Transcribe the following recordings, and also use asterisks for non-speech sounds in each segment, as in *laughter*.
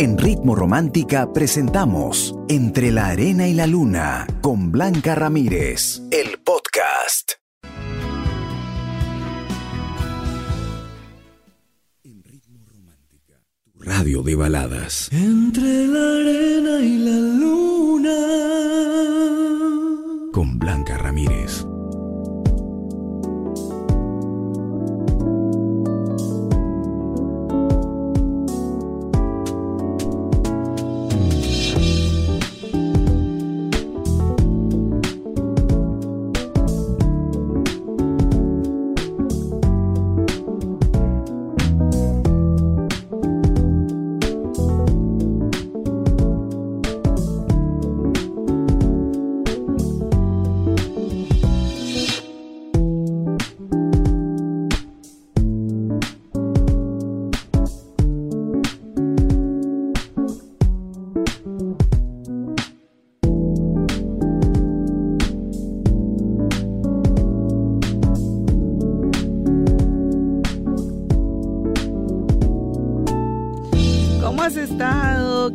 En Ritmo Romántica presentamos Entre la Arena y la Luna con Blanca Ramírez, el podcast. En Ritmo Romántica, radio de baladas. Entre la arena y la luna. Con Blanca Ramírez.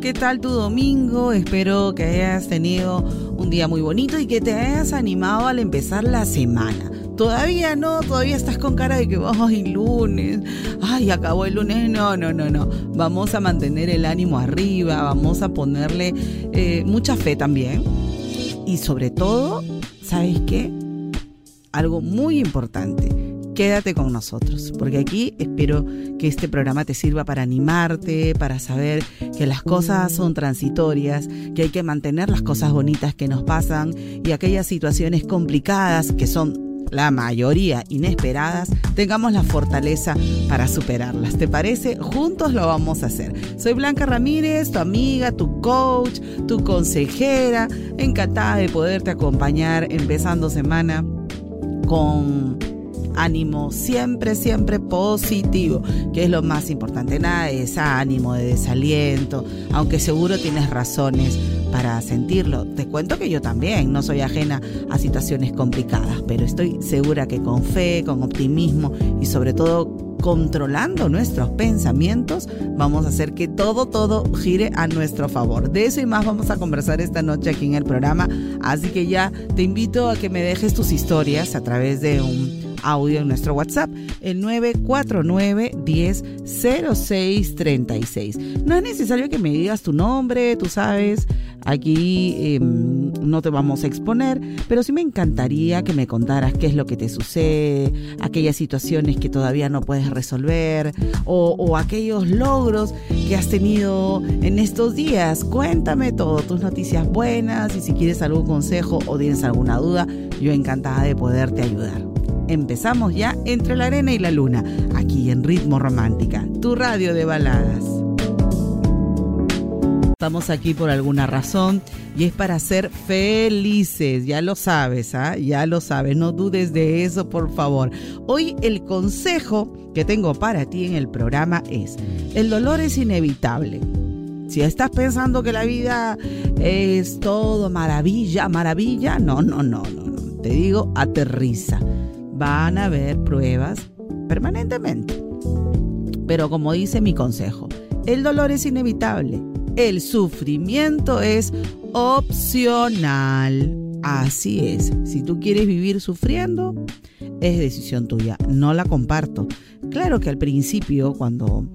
¿Qué tal tu domingo? Espero que hayas tenido un día muy bonito y que te hayas animado al empezar la semana. Todavía no, todavía estás con cara de que, ay, lunes, ay, acabó el lunes. No, no, no, no. Vamos a mantener el ánimo arriba, vamos a ponerle eh, mucha fe también. Y sobre todo, ¿sabes qué? Algo muy importante quédate con nosotros, porque aquí espero que este programa te sirva para animarte, para saber que las cosas son transitorias, que hay que mantener las cosas bonitas que nos pasan y aquellas situaciones complicadas que son la mayoría inesperadas, tengamos la fortaleza para superarlas. ¿Te parece? Juntos lo vamos a hacer. Soy Blanca Ramírez, tu amiga, tu coach, tu consejera, encantada de poderte acompañar empezando semana con ánimo siempre, siempre positivo, que es lo más importante. Nada de ánimo, de desaliento, aunque seguro tienes razones para sentirlo. Te cuento que yo también no soy ajena a situaciones complicadas, pero estoy segura que con fe, con optimismo y sobre todo controlando nuestros pensamientos, vamos a hacer que todo, todo gire a nuestro favor. De eso y más vamos a conversar esta noche aquí en el programa. Así que ya te invito a que me dejes tus historias a través de un audio en nuestro WhatsApp, el 949 10 0636. No es necesario que me digas tu nombre, tú sabes, aquí em, no te vamos a exponer, pero sí me encantaría que me contaras qué es lo que te sucede, aquellas situaciones que todavía no puedes resolver o, o aquellos logros que has tenido en estos días. Cuéntame todo, tus noticias buenas y si quieres algún consejo o tienes alguna duda, yo encantada de poderte ayudar. Empezamos ya entre la arena y la luna, aquí en Ritmo Romántica, tu radio de baladas. Estamos aquí por alguna razón y es para ser felices, ya lo sabes, ¿ah? ya lo sabes, no dudes de eso, por favor. Hoy el consejo que tengo para ti en el programa es, el dolor es inevitable. Si estás pensando que la vida es todo maravilla, maravilla, no, no, no, no, no. Te digo, aterriza van a haber pruebas permanentemente. Pero como dice mi consejo, el dolor es inevitable, el sufrimiento es opcional. Así es, si tú quieres vivir sufriendo, es decisión tuya, no la comparto. Claro que al principio, cuando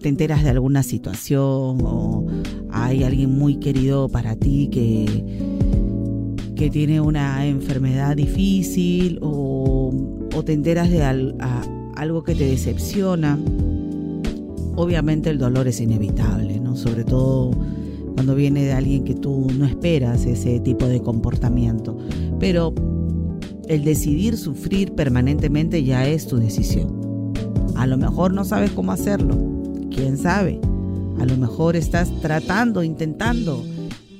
te enteras de alguna situación o hay alguien muy querido para ti que, que tiene una enfermedad difícil o o te enteras de algo que te decepciona, obviamente el dolor es inevitable, ¿no? Sobre todo cuando viene de alguien que tú no esperas ese tipo de comportamiento. Pero el decidir sufrir permanentemente ya es tu decisión. A lo mejor no sabes cómo hacerlo, quién sabe. A lo mejor estás tratando, intentando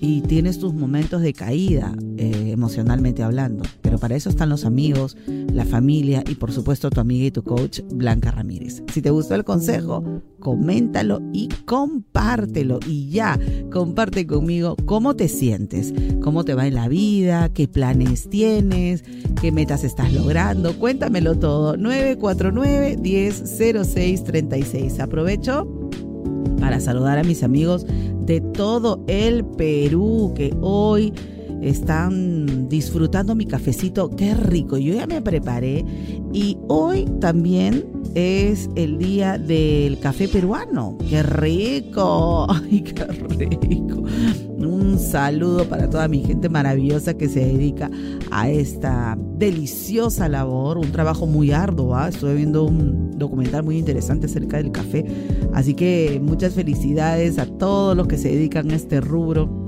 y tienes tus momentos de caída eh, emocionalmente hablando. Para eso están los amigos, la familia y por supuesto tu amiga y tu coach Blanca Ramírez. Si te gustó el consejo, coméntalo y compártelo. Y ya, comparte conmigo cómo te sientes, cómo te va en la vida, qué planes tienes, qué metas estás logrando. Cuéntamelo todo. 949 100636 Aprovecho para saludar a mis amigos de todo el Perú que hoy están disfrutando mi cafecito. Qué rico, yo ya me preparé y hoy también es el día del café peruano. ¡Qué rico! *laughs* ¡Ay, qué rico! Un saludo para toda mi gente maravillosa que se dedica a esta deliciosa labor, un trabajo muy arduo. ¿ah? Estuve viendo un documental muy interesante acerca del café, así que muchas felicidades a todos los que se dedican a este rubro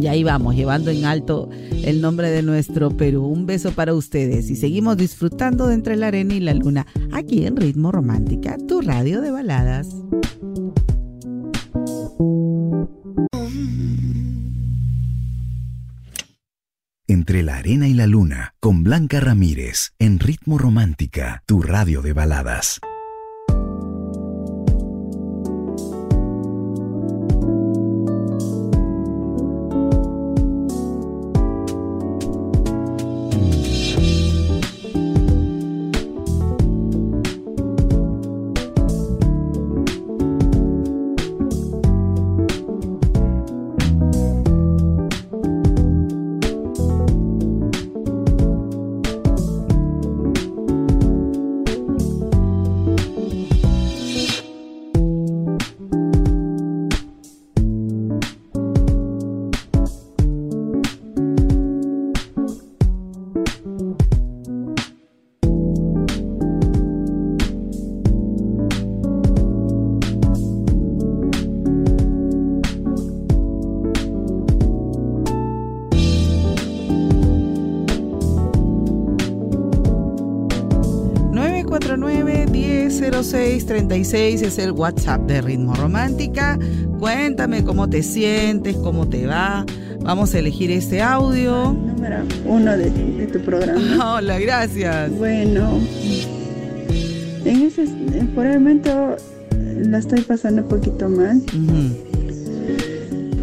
y ahí vamos, llevando en alto el nombre de nuestro Perú. Un beso para ustedes y seguimos disfrutando de Entre la Arena y la Luna, aquí en Ritmo Romántica, tu radio de baladas. Entre la Arena y la Luna, con Blanca Ramírez, en Ritmo Romántica, tu radio de baladas. 36 es el WhatsApp de Ritmo Romántica. Cuéntame cómo te sientes, cómo te va. Vamos a elegir este audio. Número uno de, tu programa. *laughs* Hola, gracias. Bueno, en ese, por el momento la estoy pasando un poquito mal.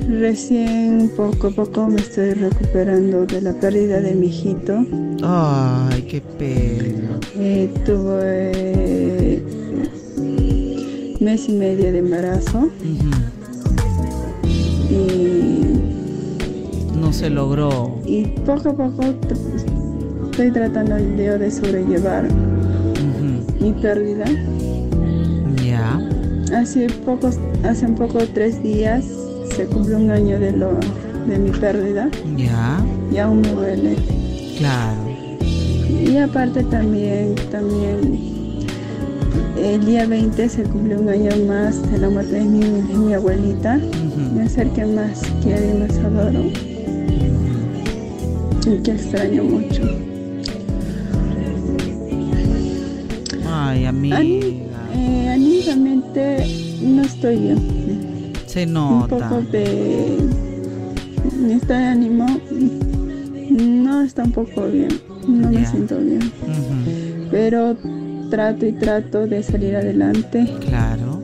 Recién poco a poco me estoy recuperando de la pérdida de mi hijito. Ay, qué pena. Eh, tuve mes y medio de embarazo. Y no se logró. Y poco a poco estoy tratando yo de sobrellevar mi pérdida. Ya. Hace pocos, hace un poco tres días se cumplió un año de lo de mi pérdida. Ya. Y aún me duele. Claro. Y aparte también, también el día 20 se cumple un año más de la muerte de mi, abuelita. Me acerqué más quiero y más adoro. Y que extraño mucho. Ay, amiga. Eh, anímicamente no estoy bien. Se nota. Un poco de... Mi estado de ánimo no está un poco bien. No me siento bien. Pero trato y trato de salir adelante. Claro.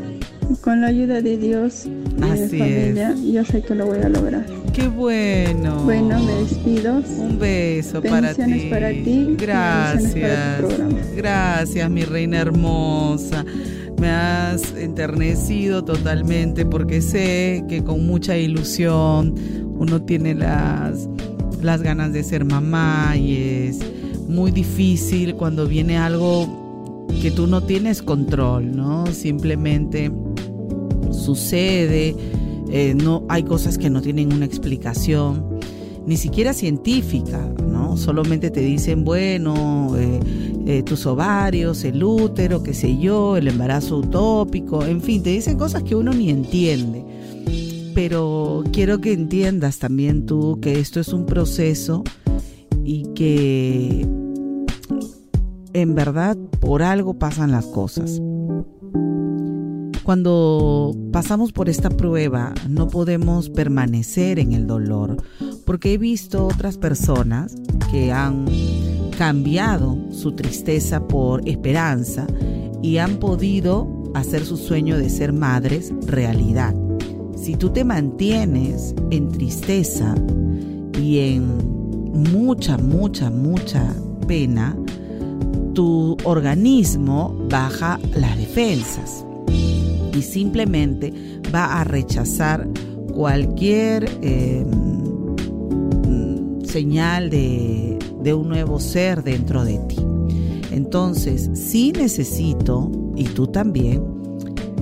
Con la ayuda de Dios y de mi familia, yo sé que lo voy a lograr. Qué bueno. Bueno, me despido. Un beso para ti. para ti. Gracias. Gracias, mi reina hermosa. Me has enternecido totalmente porque sé que con mucha ilusión uno tiene las, las ganas de ser mamá y es muy difícil cuando viene algo que tú no tienes control, ¿no? Simplemente sucede, eh, no, hay cosas que no tienen una explicación, ni siquiera científica, ¿no? Solamente te dicen, bueno, eh, eh, tus ovarios, el útero, qué sé yo, el embarazo utópico, en fin, te dicen cosas que uno ni entiende. Pero quiero que entiendas también tú que esto es un proceso y que en verdad por algo pasan las cosas. Cuando pasamos por esta prueba no podemos permanecer en el dolor, porque he visto otras personas que han cambiado su tristeza por esperanza y han podido hacer su sueño de ser madres realidad. Si tú te mantienes en tristeza y en mucha, mucha, mucha pena, tu organismo baja las defensas. y simplemente va a rechazar cualquier eh, señal de, un nuevo ser dentro de ti. Entonces, sí necesito, y tú también,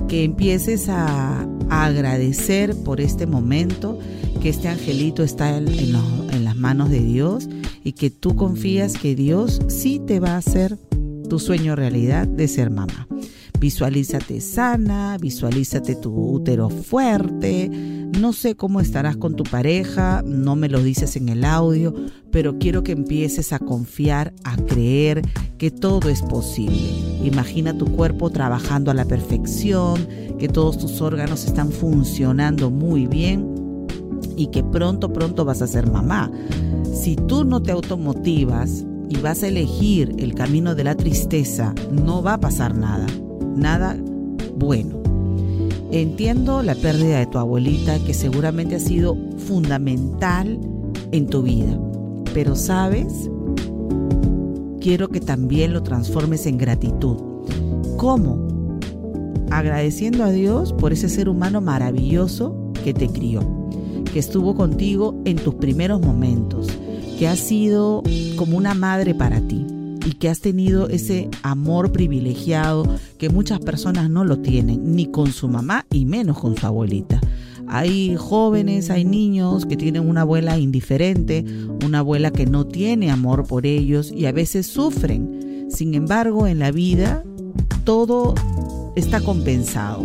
que empieces a, agradecer por este momento, que este angelito está en, las manos de Dios y que tú confías que Dios sí te va a hacer tu sueño realidad de ser mamá. Visualízate sana, visualízate tu útero fuerte. No sé cómo estarás con tu pareja, no me lo dices en el audio, pero quiero que empieces a confiar, a creer que todo es posible. Imagina tu cuerpo trabajando a la perfección, que todos tus órganos están funcionando muy bien y que pronto, pronto vas a ser mamá. Si tú no te automotivas y vas a elegir el camino de la tristeza, no va a pasar nada nada bueno. Entiendo la pérdida de tu abuelita que seguramente ha sido fundamental en tu vida, pero sabes, quiero que también lo transformes en gratitud. ¿Cómo? Agradeciendo a Dios por ese ser humano maravilloso que te crió, que estuvo contigo en tus primeros momentos, que ha sido como una madre para ti y que has tenido ese amor privilegiado que muchas personas no lo tienen, ni con su mamá y menos con su abuelita. Hay jóvenes, hay niños que tienen una abuela indiferente, una abuela que no tiene amor por ellos y a veces sufren. Sin embargo, en la vida todo está compensado.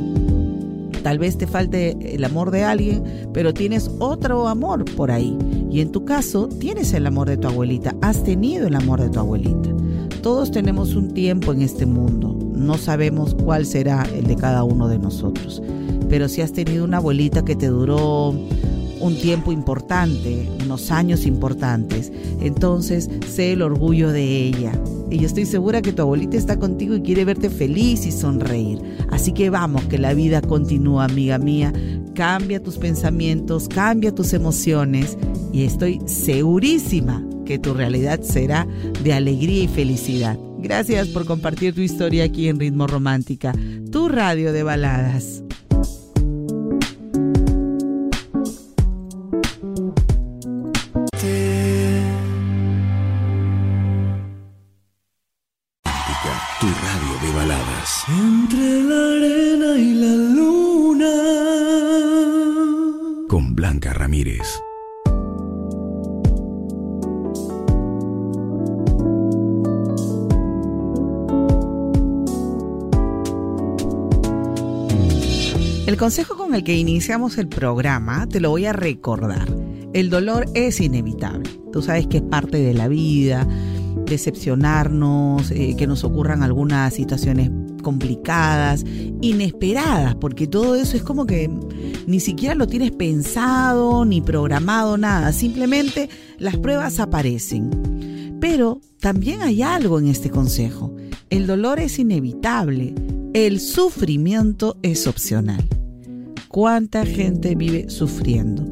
Tal vez te falte el amor de alguien, pero tienes otro amor por ahí. Y en tu caso, tienes el amor de tu abuelita, has tenido el amor de tu abuelita. Todos tenemos un tiempo en este mundo, no sabemos cuál será el de cada uno de nosotros, pero si has tenido una abuelita que te duró un tiempo importante, unos años importantes, entonces sé el orgullo de ella. Y yo estoy segura que tu abuelita está contigo y quiere verte feliz y sonreír. Así que vamos, que la vida continúa, amiga mía. Cambia tus pensamientos, cambia tus emociones y estoy segurísima que tu realidad será de alegría y felicidad. Gracias por compartir tu historia aquí en Ritmo Romántica, tu radio de baladas. Consejo con el que iniciamos el programa te lo voy a recordar. El dolor es inevitable. Tú sabes que es parte de la vida, decepcionarnos, eh, que nos ocurran algunas situaciones complicadas, inesperadas, porque todo eso es como que ni siquiera lo tienes pensado ni programado nada, simplemente las pruebas aparecen. Pero también hay algo en este consejo. El dolor es inevitable, el sufrimiento es opcional cuánta gente vive sufriendo.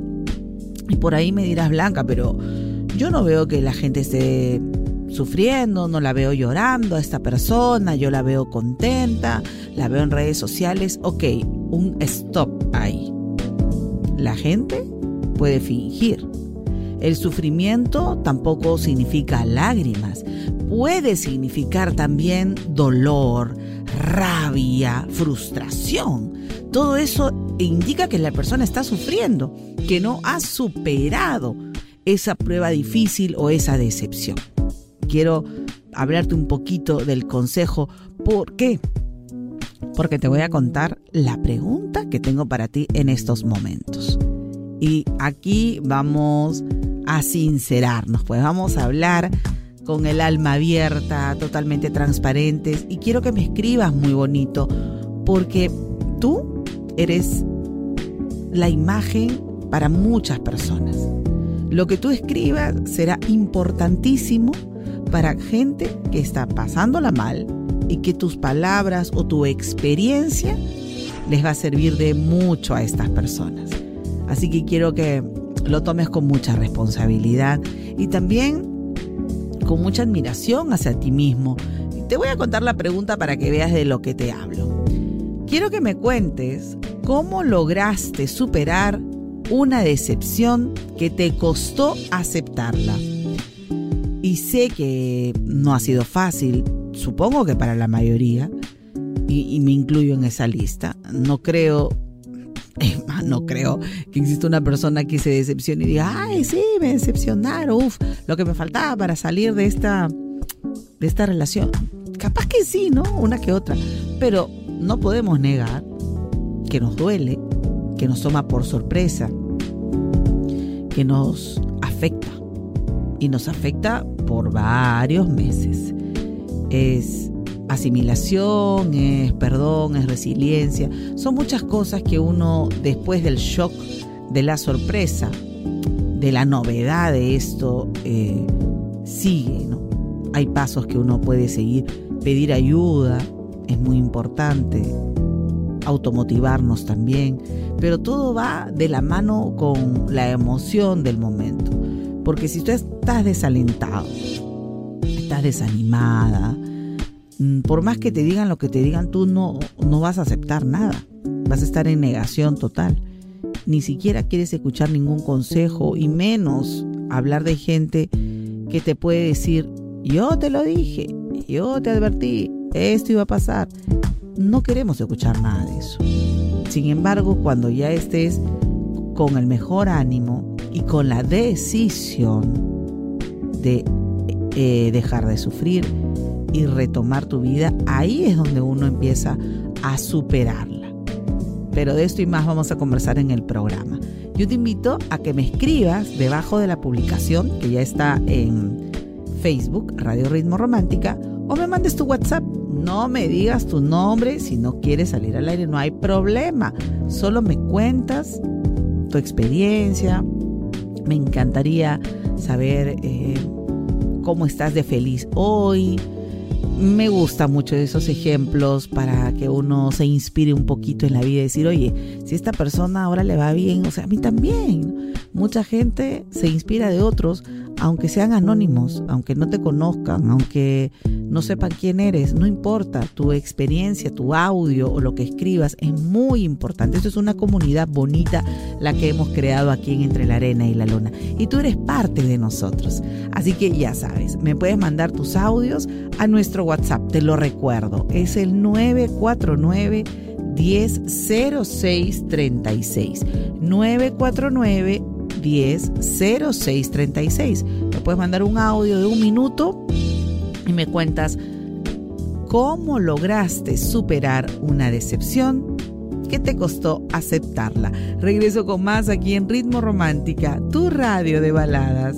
Y por ahí me dirás, Blanca, pero yo no veo que la gente esté sufriendo, no la veo llorando a esta persona, yo la veo contenta, la veo en redes sociales. Ok, un stop ahí. La gente puede fingir. El sufrimiento tampoco significa lágrimas, puede significar también dolor, rabia, frustración. Todo eso indica que la persona está sufriendo, que no ha superado esa prueba difícil o esa decepción. Quiero hablarte un poquito del consejo. ¿Por qué? Porque te voy a contar la pregunta que tengo para ti en estos momentos. Y aquí vamos a sincerarnos, pues vamos a hablar con el alma abierta, totalmente transparentes. Y quiero que me escribas muy bonito, porque tú eres la imagen para muchas personas. Lo que tú escribas será importantísimo para gente que está pasándola mal y que tus palabras o tu experiencia les va a servir de mucho a estas personas. Así que quiero que lo tomes con mucha responsabilidad y también con mucha admiración hacia ti mismo. Te voy a contar la pregunta para que veas de lo que te hablo. Quiero que me cuentes cómo lograste superar una decepción que te costó aceptarla. Y sé que no ha sido fácil, supongo que para la mayoría, y, me incluyo en esa lista. No creo, no creo que exista una persona que se decepcione y diga, ay, sí, me decepcionaron, uff, lo que me faltaba para salir de esta, de esta relación. Capaz que sí, ¿no? Una que otra. Pero no podemos negar que nos duele, que nos toma por sorpresa, que nos afecta. Y nos afecta por varios meses. Es asimilación, es perdón, es resiliencia. Son muchas cosas que uno después del shock, de la sorpresa, de la novedad de esto, eh, sigue. ¿no? Hay pasos que uno puede seguir. Pedir ayuda es muy importante. Automotivarnos también. Pero todo va de la mano con la emoción del momento. Porque si tú estás desalentado, estás desanimada, Mm, por más que te digan lo que te digan, tú no, no vas a aceptar nada. Vas a estar en negación total. Ni siquiera quieres escuchar ningún consejo y menos hablar de gente que te puede decir, yo te lo dije, yo te advertí, esto iba a pasar. No queremos escuchar nada de eso. Sin embargo, cuando ya estés con el mejor ánimo y con la decisión de eh, dejar de sufrir, y retomar tu vida, ahí es donde uno empieza a superarla. Pero de esto y más vamos a conversar en el programa. Yo te invito a que me escribas debajo de la publicación que ya está en Facebook, Radio Ritmo Romántica, o me mandes tu WhatsApp. No me digas tu nombre si no quieres salir al aire, no hay problema. Solo me cuentas tu experiencia. Me encantaría saber eh, cómo estás de feliz hoy, me gusta mucho esos ejemplos para que uno se inspire un poquito en la vida y decir, oye, si esta persona ahora le va bien, o sea, a mí también. Mucha gente se inspira de otros, aunque sean anónimos, aunque no te conozcan, aunque no sepan quién eres, no importa, tu experiencia, tu audio o lo que escribas es muy importante. Esto es una comunidad bonita la que hemos creado aquí en Entre la Arena y la Luna. Y tú eres parte de nosotros. Así que ya sabes, me puedes mandar tus audios a nuestro WhatsApp, te lo recuerdo, es el 949 100636 949 100636 Me puedes mandar un audio de un minuto y me cuentas cómo lograste superar una decepción que te costó aceptarla. Regreso con más aquí en Ritmo Romántica, tu radio de baladas.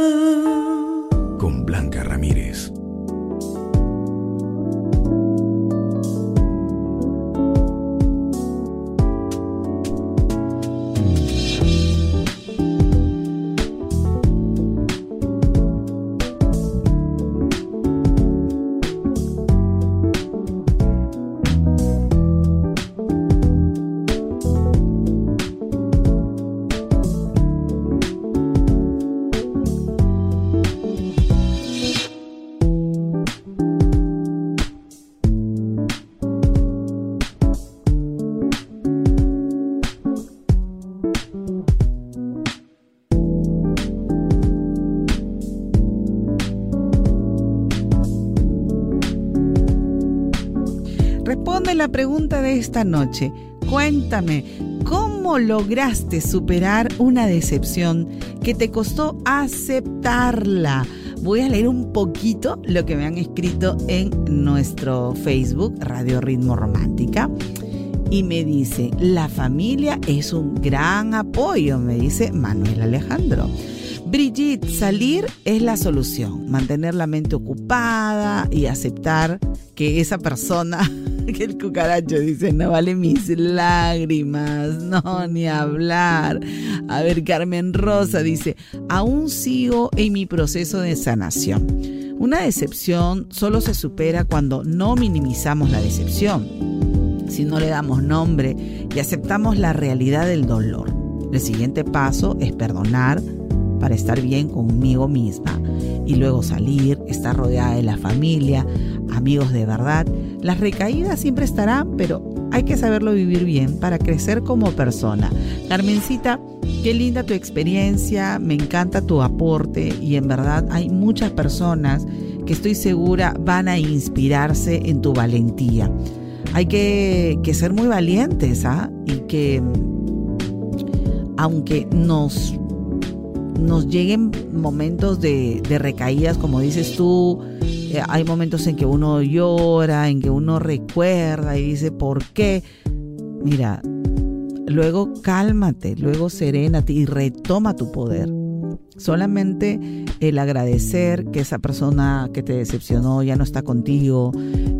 La pregunta de esta noche. Cuéntame, ¿cómo lograste superar una decepción que te costó aceptarla? Voy a leer un poquito lo que me han escrito en nuestro Facebook, Radio Ritmo Romántica. Y me dice, la familia es un gran apoyo, me dice Manuel Alejandro. Brigitte, salir es la solución. Mantener la mente ocupada y aceptar que esa persona, *laughs* que el cucaracho dice, no vale mis lágrimas, no, ni hablar. A ver, Carmen Rosa dice, aún sigo en mi proceso de sanación. Una decepción solo se supera cuando no minimizamos la decepción, si no le damos nombre y aceptamos la realidad del dolor. El siguiente paso es perdonar, para estar bien conmigo misma y luego salir, estar rodeada de la familia, amigos de verdad. Las recaídas siempre estarán, pero hay que saberlo vivir bien para crecer como persona. Carmencita, qué linda tu experiencia, me encanta tu aporte y en verdad hay muchas personas que estoy segura van a inspirarse en tu valentía. Hay que, ser muy valientes ¿ah? y que aunque nos nos lleguen momentos de, recaídas, como dices tú, eh, hay momentos en que uno llora, en que uno recuerda y dice, ¿por qué? Mira, luego cálmate, luego serénate y retoma tu poder. Solamente el agradecer que esa persona que te decepcionó ya no está contigo,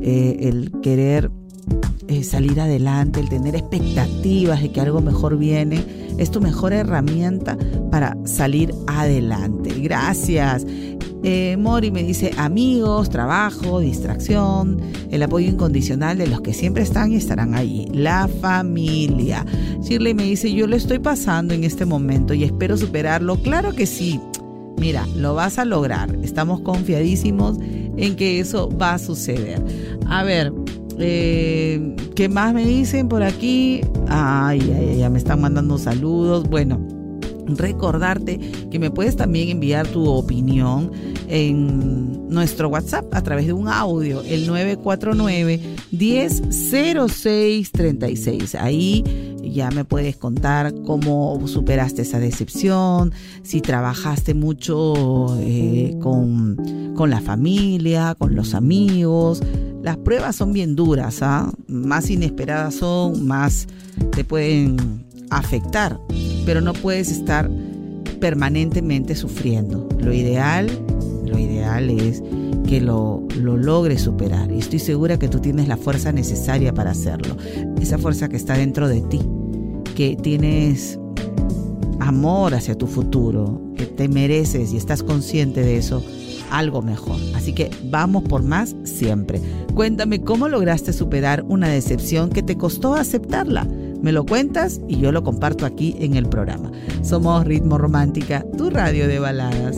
eh, el querer eh, salir adelante, el tener expectativas de que algo mejor viene, es tu mejor herramienta para salir adelante. Gracias. Eh, Mori me dice amigos, trabajo, distracción, el apoyo incondicional de los que siempre están y estarán ahí, la familia. Shirley me dice yo lo estoy pasando en este momento y espero superarlo. Claro que sí. Mira, lo vas a lograr. Estamos confiadísimos en que eso va a suceder. A ver, eh, ¿Qué más me dicen por aquí? Ay, ya me están mandando saludos. Bueno, recordarte que me puedes también enviar tu opinión en nuestro WhatsApp a través de un audio, el 949 100636. Ahí ya me puedes contar cómo superaste esa decepción, si trabajaste mucho eh, con, con la familia, con los amigos las pruebas son bien duras, ¿ah? más inesperadas son, más te pueden afectar, pero no puedes estar permanentemente sufriendo. Lo ideal, lo ideal es que lo, lo logres superar. Y estoy segura que tú tienes la fuerza necesaria para hacerlo. Esa fuerza que está dentro de ti, que tienes amor hacia tu futuro, que te mereces y estás consciente de eso algo mejor. Así que vamos por más siempre. Cuéntame cómo lograste superar una decepción que te costó aceptarla. Me lo cuentas y yo lo comparto aquí en el programa. Somos Ritmo Romántica, tu radio de baladas.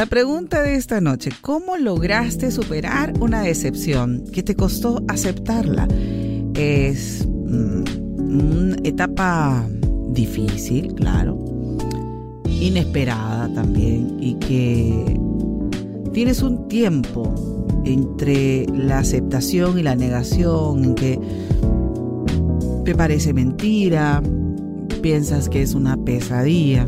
La pregunta de esta noche, ¿cómo lograste superar una decepción que te costó aceptarla? Es mm, una etapa difícil, claro, inesperada también y que tienes un tiempo entre la aceptación y la negación en que te parece mentira, piensas que es una pesadilla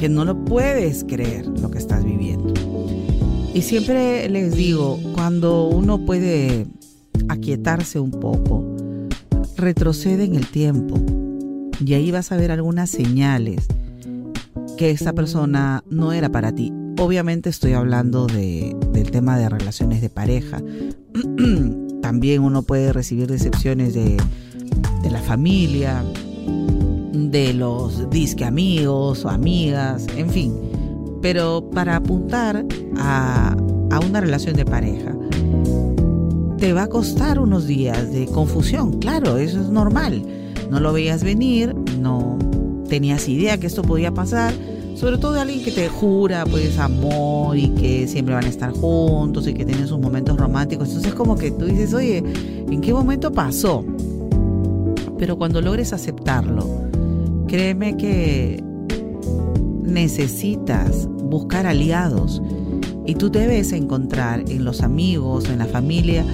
que no lo puedes creer lo que estás viviendo. Y siempre les digo, cuando uno puede aquietarse un poco, retrocede en el tiempo y ahí vas a ver algunas señales que esta persona no era para ti. Obviamente estoy hablando de, del tema de relaciones de pareja. *clears throat* También uno puede recibir decepciones de, de la familia, de los disque amigos o amigas, en fin. Pero para apuntar a, a una relación de pareja, te va a costar unos días de confusión, claro, eso es normal. No lo veías venir, no tenías idea que esto podía pasar, sobre todo de alguien que te jura pues amor y que siempre van a estar juntos y que tienen sus momentos románticos. Entonces como que tú dices, oye, ¿en qué momento pasó? Pero cuando logres aceptarlo, créeme que necesitas buscar aliados y tú debes encontrar en los amigos, en la familia,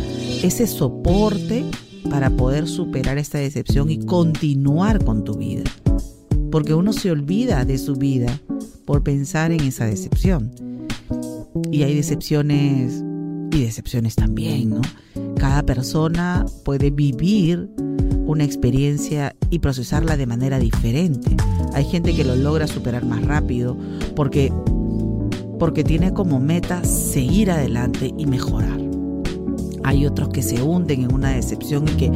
ese soporte para poder superar esta decepción y continuar con tu vida. Porque uno se olvida de su vida por pensar en esa decepción. Y hay decepciones y decepciones también, ¿no? Cada persona puede vivir una experiencia y procesarla de manera diferente. Hay gente que lo logra superar más rápido porque porque tiene como meta seguir adelante y mejorar. Hay otros que se hunden en una decepción y que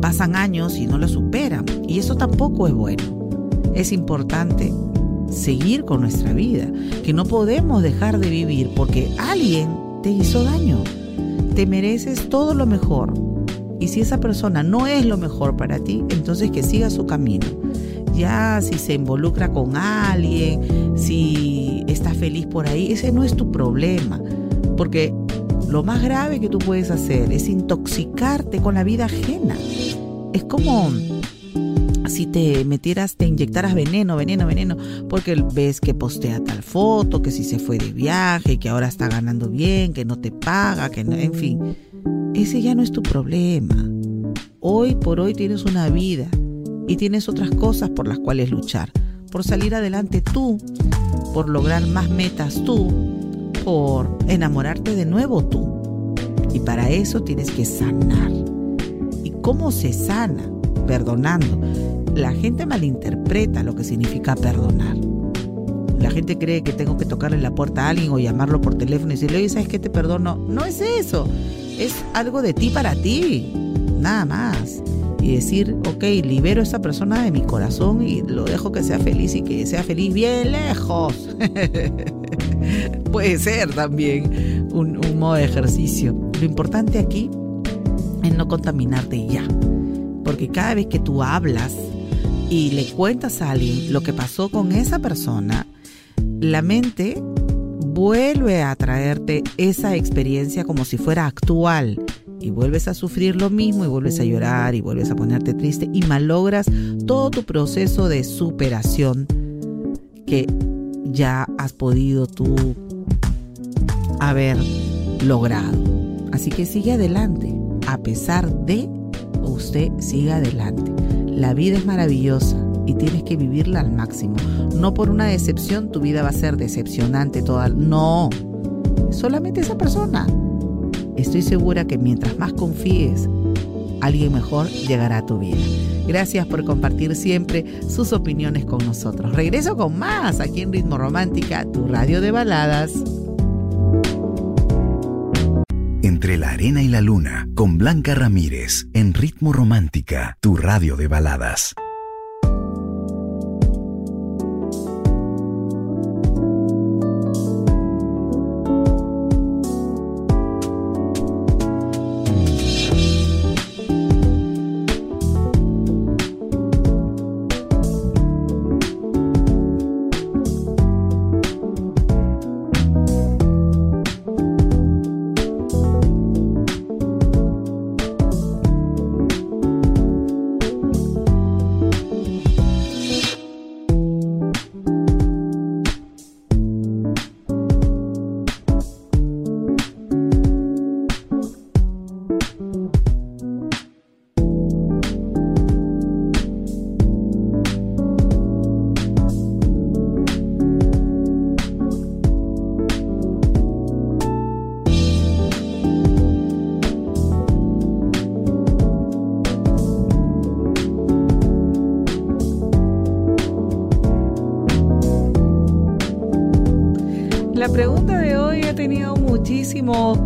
pasan años y no la superan. Y eso tampoco es bueno. Es importante seguir con nuestra vida, que no podemos dejar de vivir porque alguien te hizo daño. Te mereces todo lo mejor. Y si esa persona no es lo mejor para ti, entonces que siga su camino. Ya si se involucra con alguien, si está feliz por ahí, ese no es tu problema. Porque lo más grave que tú puedes hacer es intoxicarte con la vida ajena. Es como si te metieras, te inyectaras veneno, veneno, veneno, porque ves que postea tal foto, que si se fue de viaje, que ahora está ganando bien, que no te paga, que no, en fin. Ese ya no es tu problema. Hoy por hoy tienes una vida y tienes otras cosas por las cuales luchar. Por salir adelante tú, por lograr más metas tú, por enamorarte de nuevo tú. Y para eso tienes que sanar. ¿Y cómo se sana? Perdonando la gente malinterpreta lo que significa perdonar. La gente cree que tengo que tocarle la puerta a alguien o llamarlo por teléfono y decirle, oye, ¿sabes qué te perdono? No es eso. Es algo de ti para ti. Nada más. Y decir, ok, libero a esa persona de mi corazón y lo dejo que sea feliz y que sea feliz bien lejos. *laughs* Puede ser también un, modo de ejercicio. Lo importante aquí es no contaminarte ya. Porque cada vez que tú hablas y le cuentas a alguien lo que pasó con esa persona, la mente vuelve a traerte esa experiencia como si fuera actual y vuelves a sufrir lo mismo y vuelves a llorar y vuelves a ponerte triste y malogras todo tu proceso de superación que ya has podido tú haber logrado. Así que sigue adelante, a pesar de usted siga adelante. La vida es maravillosa y tienes que vivirla al máximo. No por una decepción tu vida va a ser decepcionante toda. No, solamente esa persona. Estoy segura que mientras más confíes, alguien mejor llegará a tu vida. Gracias por compartir siempre sus opiniones con nosotros. Regreso con más aquí en Ritmo Romántica, tu radio de baladas. Entre la arena y la luna, con Blanca Ramírez, en Ritmo Romántica, tu radio de baladas.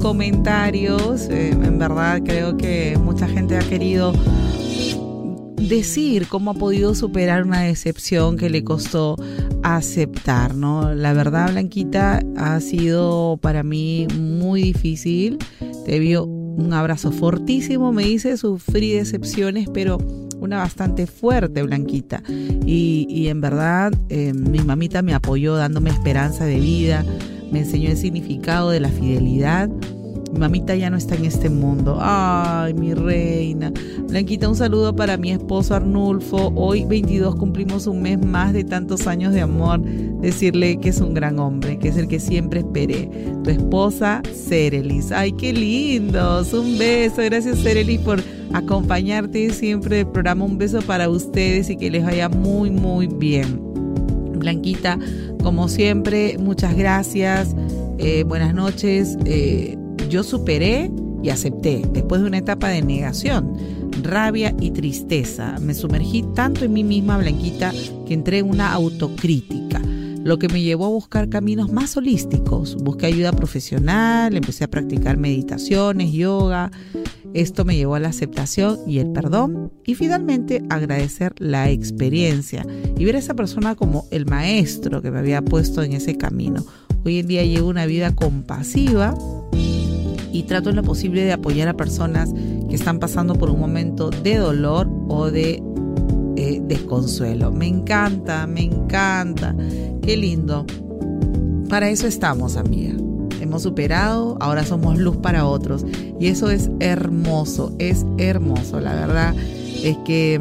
Comentarios. Eh, en verdad creo que mucha gente ha querido decir cómo ha podido superar una decepción que le costó aceptar, ¿no? La verdad, Blanquita, ha sido para mí muy difícil. Te vio un abrazo fortísimo, me dice, sufrí decepciones, pero una bastante fuerte, Blanquita. Y, en verdad, eh, mi mamita me apoyó dándome esperanza de vida, me enseñó el significado de la fidelidad mamita ya no está en este mundo. Ay, mi reina. Blanquita, un saludo para mi esposo Arnulfo. Hoy 22 cumplimos un mes más de tantos años de amor. Decirle que es un gran hombre, que es el que siempre esperé. Tu esposa, Cerelis. Ay, qué lindos. Un beso. Gracias, Cerelis, por acompañarte siempre del programa. Un beso para ustedes y que les vaya muy, muy bien. Blanquita, como siempre, muchas gracias. Eh, buenas noches. Eh, yo superé y acepté, después de una etapa de negación, rabia y tristeza. Me sumergí tanto en mí misma, Blanquita, que entré en una autocrítica, lo que me llevó a buscar caminos más holísticos. Busqué ayuda profesional, empecé a practicar meditaciones, yoga. Esto me llevó a la aceptación y el perdón y finalmente agradecer la experiencia y ver a esa persona como el maestro que me había puesto en ese camino. Hoy en día llevo una vida compasiva y trato en lo posible de apoyar a personas que están pasando por un momento de dolor o de eh, desconsuelo. Me encanta, me encanta. Qué lindo. Para eso estamos, amiga. Hemos superado, ahora somos luz para otros. Y eso es hermoso, es hermoso. La verdad es que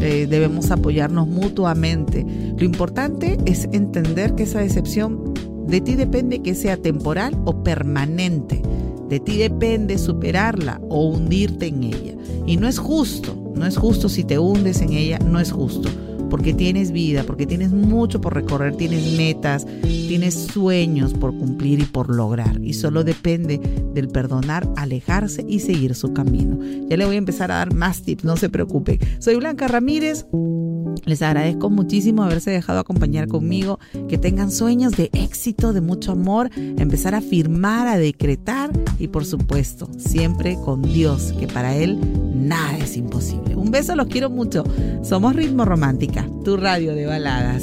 eh, debemos apoyarnos mutuamente. Lo importante es entender que esa decepción de ti depende que sea temporal o permanente. De ti depende superarla o hundirte en ella. Y no es justo, no es justo si te hundes en ella, no es justo. Porque tienes vida, porque tienes mucho por recorrer, tienes metas, tienes sueños por cumplir y por lograr. Y solo depende del perdonar, alejarse y seguir su camino. Ya le voy a empezar a dar más tips, no se preocupe. Soy Blanca Ramírez. Les agradezco muchísimo haberse dejado acompañar conmigo, que tengan sueños de éxito, de mucho amor, empezar a firmar, a decretar y por supuesto, siempre con Dios, que para Él nada es imposible. Un beso, los quiero mucho. Somos Ritmo Romántica, tu radio de baladas.